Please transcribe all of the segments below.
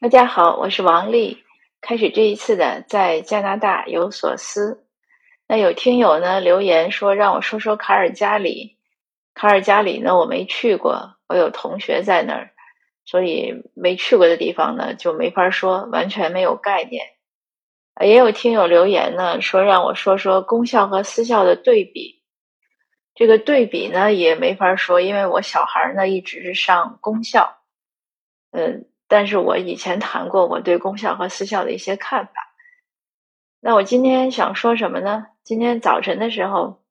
大家好，我是王丽。开始这一次的在加拿大有所思。那有听友呢留言说让我说说卡尔加里。卡尔加里呢我没去过，我有同学在那儿，所以没去过的地方呢就没法说，完全没有概念。也有听友留言呢说让我说说公校和私校的对比。这个对比呢也没法说，因为我小孩呢一直是上公校，嗯。但是我以前谈过我对公校和私校的一些看法。那我今天想说什么呢？今天早晨的时候，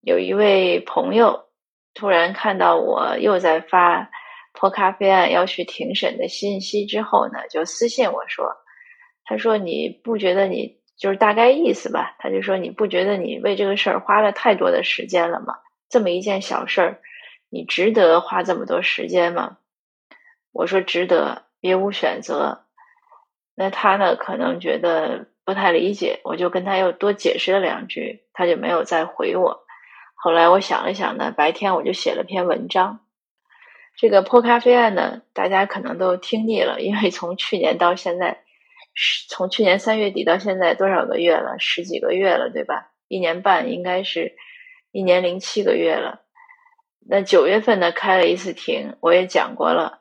有一位朋友突然看到我又在发泼咖啡案要去庭审的信息之后呢，就私信我说：“他说你不觉得你就是大概意思吧？他就说你不觉得你为这个事儿花了太多的时间了吗？这么一件小事儿，你值得花这么多时间吗？”我说值得，别无选择。那他呢，可能觉得不太理解，我就跟他又多解释了两句，他就没有再回我。后来我想了想呢，白天我就写了篇文章。这个泼咖啡案呢，大家可能都听腻了，因为从去年到现在，从去年三月底到现在多少个月了？十几个月了，对吧？一年半，应该是一年零七个月了。那九月份呢，开了一次庭，我也讲过了。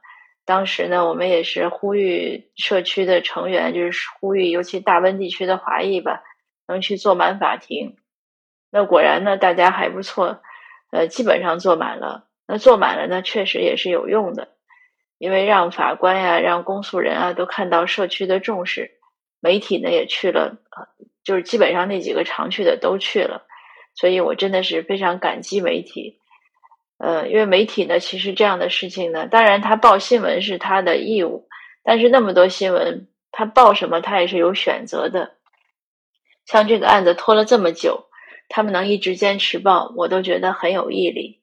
当时呢，我们也是呼吁社区的成员，就是呼吁，尤其大温地区的华裔吧，能去坐满法庭。那果然呢，大家还不错，呃，基本上坐满了。那坐满了呢，确实也是有用的，因为让法官呀、让公诉人啊都看到社区的重视。媒体呢也去了，就是基本上那几个常去的都去了，所以我真的是非常感激媒体。呃，因为媒体呢，其实这样的事情呢，当然他报新闻是他的义务，但是那么多新闻，他报什么他也是有选择的。像这个案子拖了这么久，他们能一直坚持报，我都觉得很有毅力。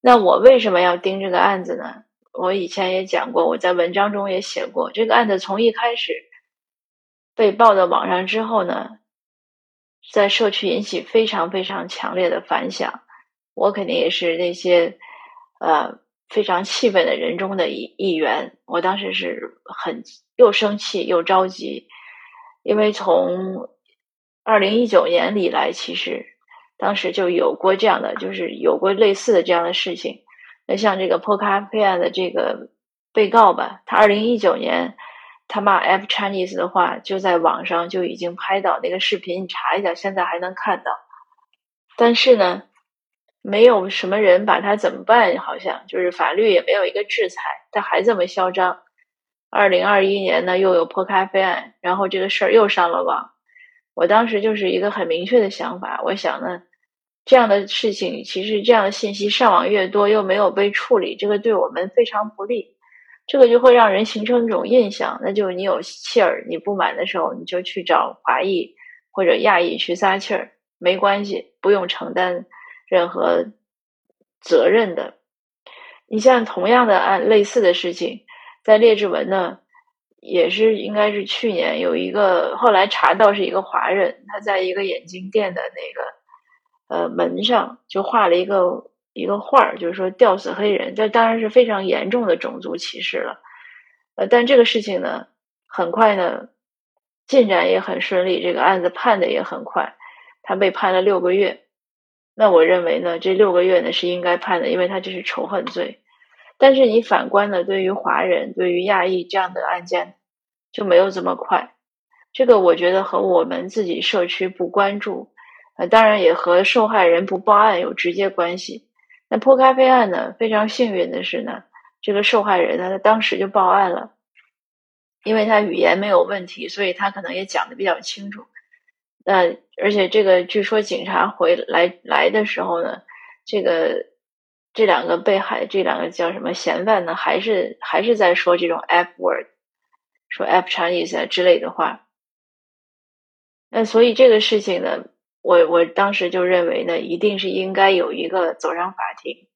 那我为什么要盯这个案子呢？我以前也讲过，我在文章中也写过，这个案子从一开始被报到网上之后呢，在社区引起非常非常强烈的反响。我肯定也是那些呃非常气愤的人中的一一员。我当时是很又生气又着急，因为从二零一九年以来，其实当时就有过这样的，就是有过类似的这样的事情。那像这个破咖啡案的这个被告吧，他二零一九年他骂 F Chinese 的话，就在网上就已经拍到那个视频，你查一下，现在还能看到。但是呢。没有什么人把他怎么办？好像就是法律也没有一个制裁，他还这么嚣张。二零二一年呢，又有泼咖啡案，然后这个事儿又上了网。我当时就是一个很明确的想法，我想呢，这样的事情其实这样的信息上网越多，又没有被处理，这个对我们非常不利。这个就会让人形成一种印象，那就是你有气儿，你不满的时候，你就去找华裔或者亚裔去撒气儿，没关系，不用承担。任何责任的，你像同样的案类似的事情，在列治文呢，也是应该是去年有一个后来查到是一个华人，他在一个眼镜店的那个呃门上就画了一个一个画儿，就是说吊死黑人，这当然是非常严重的种族歧视了。呃，但这个事情呢，很快呢进展也很顺利，这个案子判的也很快，他被判了六个月。那我认为呢，这六个月呢是应该判的，因为他这是仇恨罪。但是你反观呢，对于华人、对于亚裔这样的案件就没有这么快。这个我觉得和我们自己社区不关注，呃，当然也和受害人不报案有直接关系。那泼咖啡案呢，非常幸运的是呢，这个受害人呢，他当时就报案了，因为他语言没有问题，所以他可能也讲的比较清楚。那而且这个据说警察回来来的时候呢，这个这两个被害这两个叫什么嫌犯呢，还是还是在说这种 F word，说 F Chinese 之类的话。那所以这个事情呢，我我当时就认为呢，一定是应该有一个走上法庭。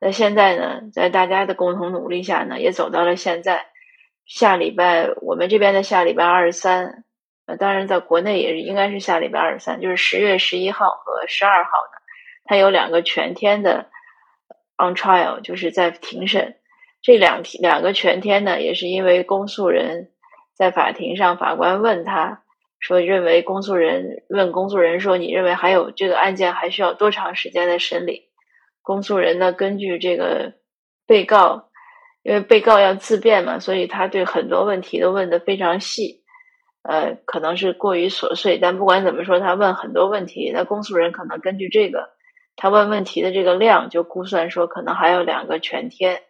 那现在呢，在大家的共同努力下呢，也走到了现在。下礼拜我们这边的下礼拜二十三。呃，当然，在国内也是应该是下礼拜二十三，就是十月十一号和十二号呢，它有两个全天的 on trial，就是在庭审。这两两个全天呢，也是因为公诉人在法庭上，法官问他说，认为公诉人问公诉人说，你认为还有这个案件还需要多长时间的审理？公诉人呢，根据这个被告，因为被告要自辩嘛，所以他对很多问题都问得非常细，呃，可能是过于琐碎，但不管怎么说，他问很多问题，那公诉人可能根据这个，他问问题的这个量，就估算说可能还有两个全天。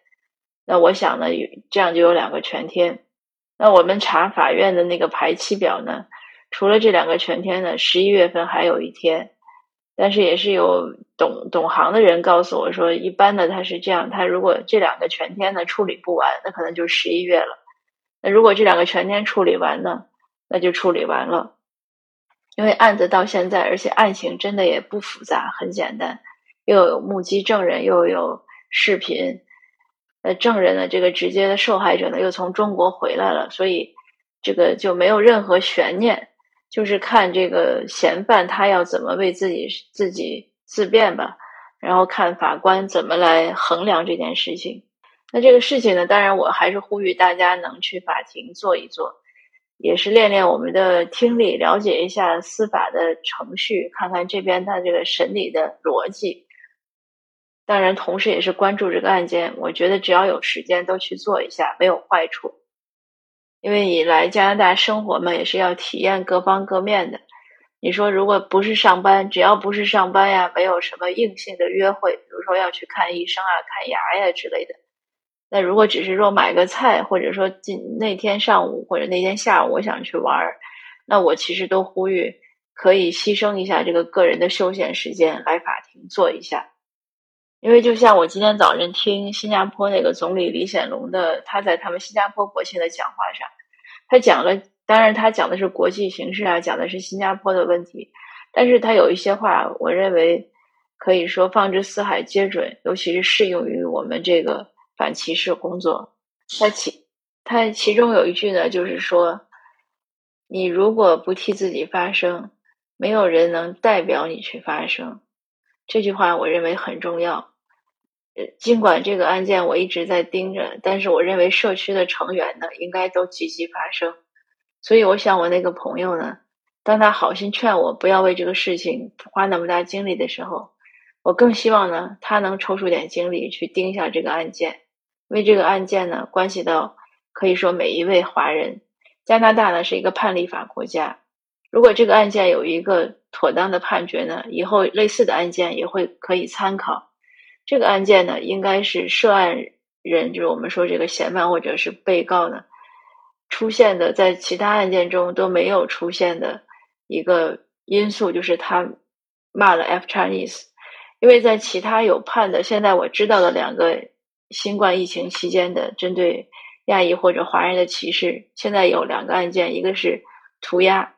那我想呢，这样就有两个全天。那我们查法院的那个排期表呢，除了这两个全天呢，十一月份还有一天。但是也是有懂懂行的人告诉我说，一般的他是这样，他如果这两个全天呢处理不完，那可能就十一月了。那如果这两个全天处理完呢，那就处理完了。因为案子到现在，而且案情真的也不复杂，很简单，又有目击证人，又有视频。呃，证人呢，这个直接的受害者呢，又从中国回来了，所以这个就没有任何悬念，就是看这个嫌犯他要怎么为自己自己自辩吧，然后看法官怎么来衡量这件事情。那这个事情呢，当然我还是呼吁大家能去法庭坐一坐，也是练练我们的听力，了解一下司法的程序，看看这边他这个审理的逻辑。当然，同时也是关注这个案件。我觉得只要有时间都去做一下，没有坏处。因为你来加拿大生活嘛，也是要体验各方各面的。你说，如果不是上班，只要不是上班呀，没有什么硬性的约会，比如说要去看医生啊、看牙呀之类的。那如果只是说买个菜，或者说今那天上午或者那天下午我想去玩儿，那我其实都呼吁可以牺牲一下这个个人的休闲时间来法庭坐一下。因为就像我今天早晨听新加坡那个总理李显龙的，他在他们新加坡国庆的讲话上，他讲了，当然他讲的是国际形势啊，讲的是新加坡的问题，但是他有一些话，我认为可以说放之四海皆准，尤其是适用于我们这个反歧视工作。他其他其中有一句呢，就是说，你如果不替自己发声，没有人能代表你去发声。这句话我认为很重要。尽管这个案件我一直在盯着，但是我认为社区的成员呢，应该都积极发声。所以，我想我那个朋友呢，当他好心劝我不要为这个事情花那么大精力的时候，我更希望呢，他能抽出点精力去盯一下这个案件，因为这个案件呢，关系到可以说每一位华人。加拿大呢是一个判例法国家，如果这个案件有一个妥当的判决呢，以后类似的案件也会可以参考。这个案件呢，应该是涉案人，就是我们说这个嫌犯或者是被告呢，出现的在其他案件中都没有出现的一个因素，就是他骂了 F Chinese。因为在其他有判的，现在我知道的两个新冠疫情期间的针对亚裔或者华人的歧视，现在有两个案件，一个是涂鸦。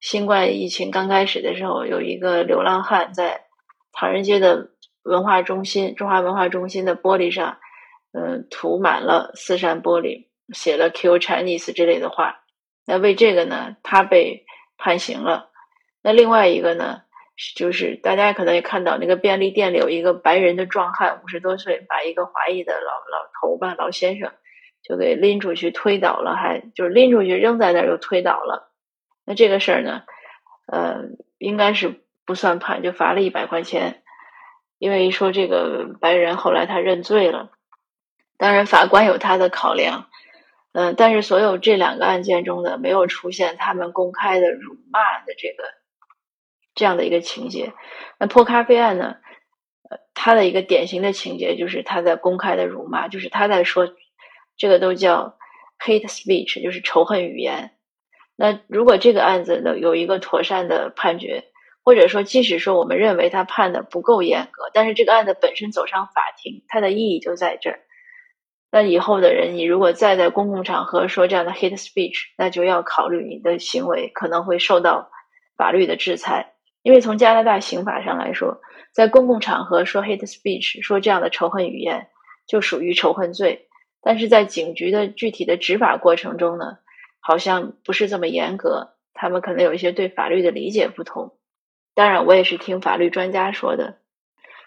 新冠疫情刚开始的时候，有一个流浪汉在唐人街的。文化中心，中华文化中心的玻璃上，嗯，涂满了四扇玻璃，写了 “Q Chinese” 之类的话。那为这个呢，他被判刑了。那另外一个呢，就是大家可能也看到，那个便利店里有一个白人的壮汉，五十多岁，把一个华裔的老老头吧，老先生，就给拎出去推倒了，还就是拎出去扔在那儿又推倒了。那这个事儿呢，呃，应该是不算判，就罚了一百块钱。因为一说这个白人后来他认罪了，当然法官有他的考量，嗯，但是所有这两个案件中的没有出现他们公开的辱骂的这个这样的一个情节。那泼咖啡案呢，呃，他的一个典型的情节就是他在公开的辱骂，就是他在说这个都叫 hate speech，就是仇恨语言。那如果这个案子呢有一个妥善的判决。或者说，即使说我们认为他判的不够严格，但是这个案子本身走上法庭，它的意义就在这儿。那以后的人，你如果再在公共场合说这样的 hate speech，那就要考虑你的行为可能会受到法律的制裁。因为从加拿大刑法上来说，在公共场合说 hate speech，说这样的仇恨语言，就属于仇恨罪。但是在警局的具体的执法过程中呢，好像不是这么严格，他们可能有一些对法律的理解不同。当然，我也是听法律专家说的。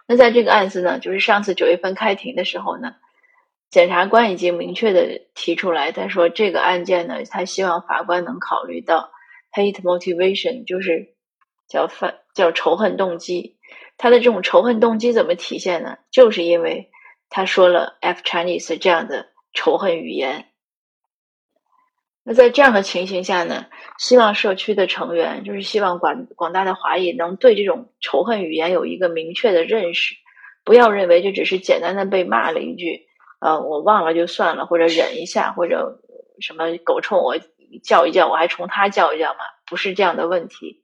那在这个案子呢，就是上次九月份开庭的时候呢，检察官已经明确的提出来，他说这个案件呢，他希望法官能考虑到 hate motivation，就是叫犯叫仇恨动机。他的这种仇恨动机怎么体现呢？就是因为他说了 F Chinese 这样的仇恨语言。那在这样的情形下呢，希望社区的成员，就是希望广广大的华裔能对这种仇恨语言有一个明确的认识，不要认为这只是简单的被骂了一句，呃，我忘了就算了，或者忍一下，或者什么狗冲我叫一叫，我还冲他叫一叫嘛，不是这样的问题，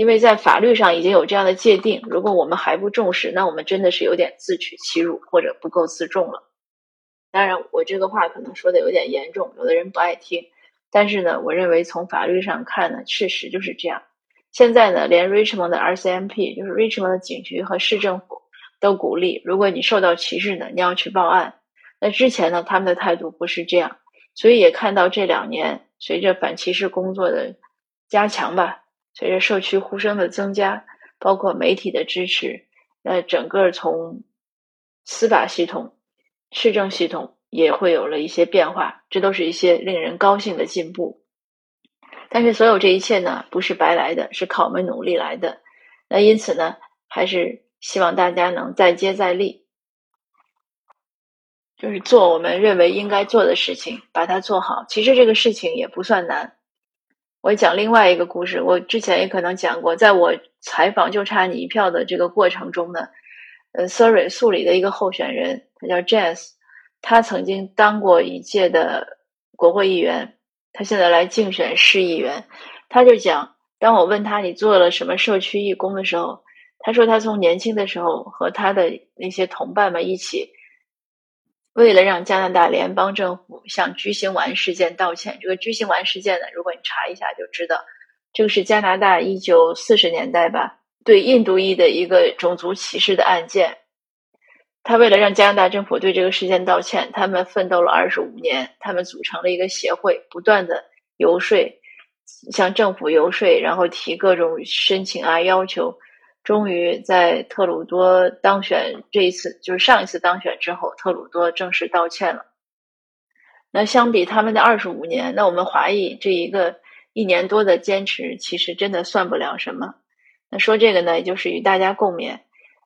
因为在法律上已经有这样的界定，如果我们还不重视，那我们真的是有点自取其辱，或者不够自重了。当然，我这个话可能说的有点严重，有的人不爱听。但是呢，我认为从法律上看呢，事实就是这样。现在呢，连 Richmond 的 RCMP，就是 Richmond 的警局和市政府都鼓励，如果你受到歧视呢，你要去报案。那之前呢，他们的态度不是这样，所以也看到这两年随着反歧视工作的加强吧，随着社区呼声的增加，包括媒体的支持，那整个从司法系统。市政系统也会有了一些变化，这都是一些令人高兴的进步。但是，所有这一切呢，不是白来的，是靠我们努力来的。那因此呢，还是希望大家能再接再厉，就是做我们认为应该做的事情，把它做好。其实这个事情也不算难。我讲另外一个故事，我之前也可能讲过，在我采访就差你一票的这个过程中呢。呃，Surrey 素里的一个候选人，他叫 Jazz，他曾经当过一届的国会议员，他现在来竞选市议员。他就讲，当我问他你做了什么社区义工的时候，他说他从年轻的时候和他的那些同伴们一起，为了让加拿大联邦政府向居心丸事件道歉。这个居心丸事件呢，如果你查一下就知道，这个是加拿大一九四十年代吧。对印度裔的一个种族歧视的案件，他为了让加拿大政府对这个事件道歉，他们奋斗了二十五年，他们组成了一个协会，不断的游说，向政府游说，然后提各种申请啊要求，终于在特鲁多当选这一次，就是上一次当选之后，特鲁多正式道歉了。那相比他们的二十五年，那我们华裔这一个一年多的坚持，其实真的算不了什么。那说这个呢，也就是与大家共勉。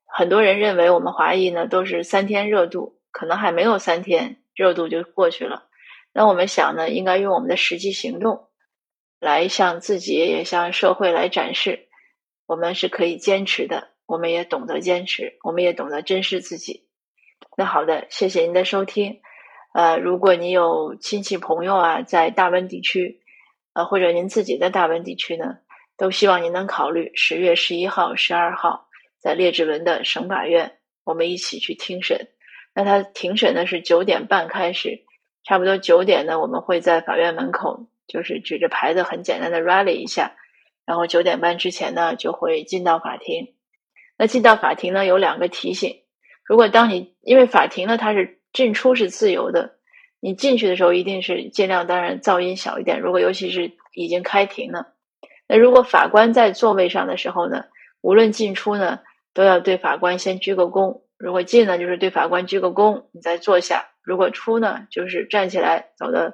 很多人认为我们华裔呢都是三天热度，可能还没有三天热度就过去了。那我们想呢，应该用我们的实际行动来向自己也向社会来展示，我们是可以坚持的，我们也懂得坚持，我们也懂得珍视自己。那好的，谢谢您的收听。呃，如果您有亲戚朋友啊在大温地区，呃，或者您自己在大温地区呢？都希望您能考虑十月十一号、十二号在列治文的省法院，我们一起去听审。那他庭审呢是九点半开始，差不多九点呢，我们会在法院门口，就是举着牌子很简单的 rally 一下，然后九点半之前呢就会进到法庭。那进到法庭呢有两个提醒：如果当你因为法庭呢它是进出是自由的，你进去的时候一定是尽量当然噪音小一点。如果尤其是已经开庭了。那如果法官在座位上的时候呢，无论进出呢，都要对法官先鞠个躬。如果进呢，就是对法官鞠个躬，你再坐下；如果出呢，就是站起来走到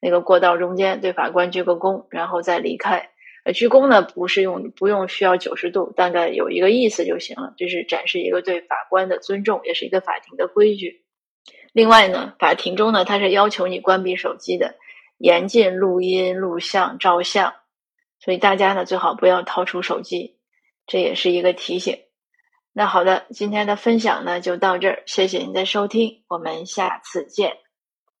那个过道中间，对法官鞠个躬，然后再离开。呃，鞠躬呢不是用不用需要九十度，大概有一个意思就行了，这是展示一个对法官的尊重，也是一个法庭的规矩。另外呢，法庭中呢，它是要求你关闭手机的，严禁录音、录像、照相。所以大家呢最好不要掏出手机，这也是一个提醒。那好的，今天的分享呢就到这儿，谢谢您的收听，我们下次见。